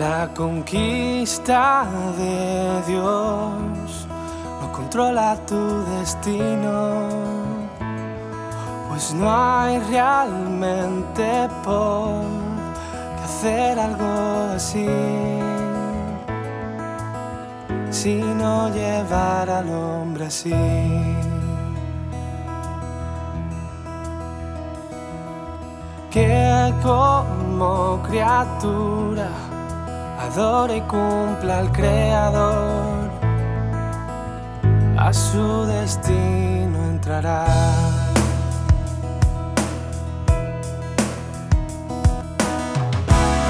La conquista de Dios no controla tu destino, pues no hay realmente por qué hacer algo así, sino llevar al hombre así. que como criatura adore y cumpla al Creador, a su destino entrará.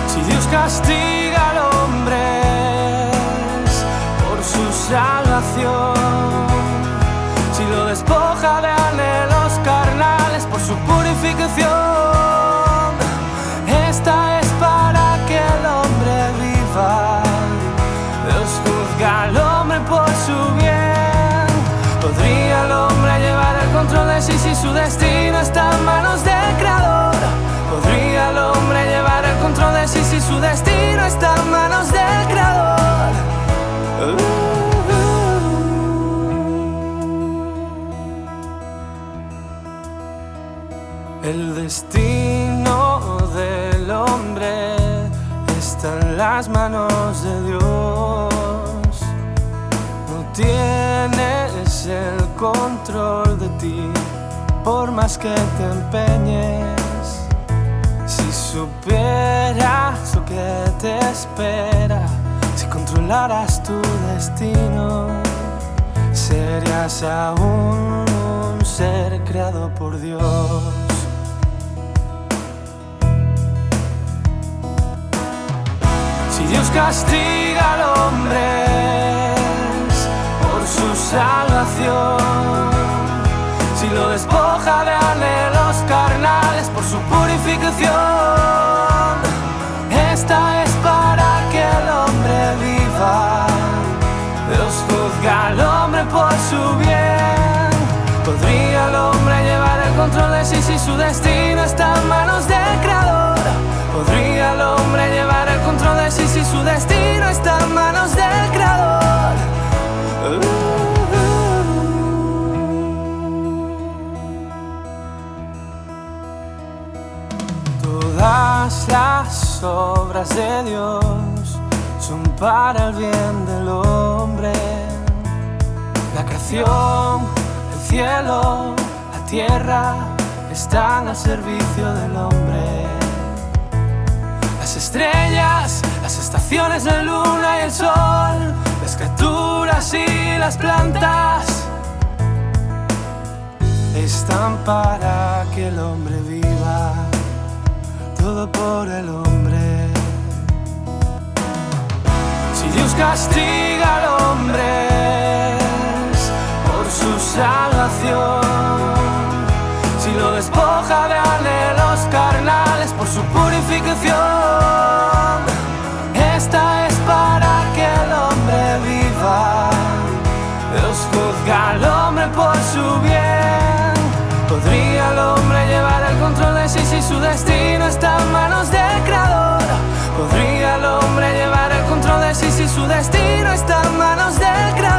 Si Dios castiga al hombre por su salvación, si lo despoja de sí si su destino está en manos del Creador? ¿Podría el hombre llevar el control de sí si su destino está en manos del Creador? El destino del hombre está en las manos de Dios. No tienes el control de ti, por más que te empeñes. Si supieras lo que te espera, si controlaras tu destino, serías aún un ser creado por Dios. Si Dios castiga al hombre por su salvación, despoja de anhelos carnales por su purificación, esta es para que el hombre viva. Dios juzga al hombre por su bien. ¿Podría el hombre llevar el control de sí si su destino está en manos del Creador? ¿Podría el hombre llevar el control de sí si su destino Las obras de Dios son para el bien del hombre. La creación, el cielo, la tierra están al servicio del hombre. Las estrellas, las estaciones, la luna y el sol, las criaturas y las plantas están para que el hombre viva, todo por el hombre. Si Dios castiga al hombre por su salvación, si lo despoja de anhelos carnales por su purificación, esta es para que el hombre viva. Dios juzga al hombre si su destino está en manos del Creador? ¿Podría el hombre llevar el control de sí si su destino está en manos del Creador?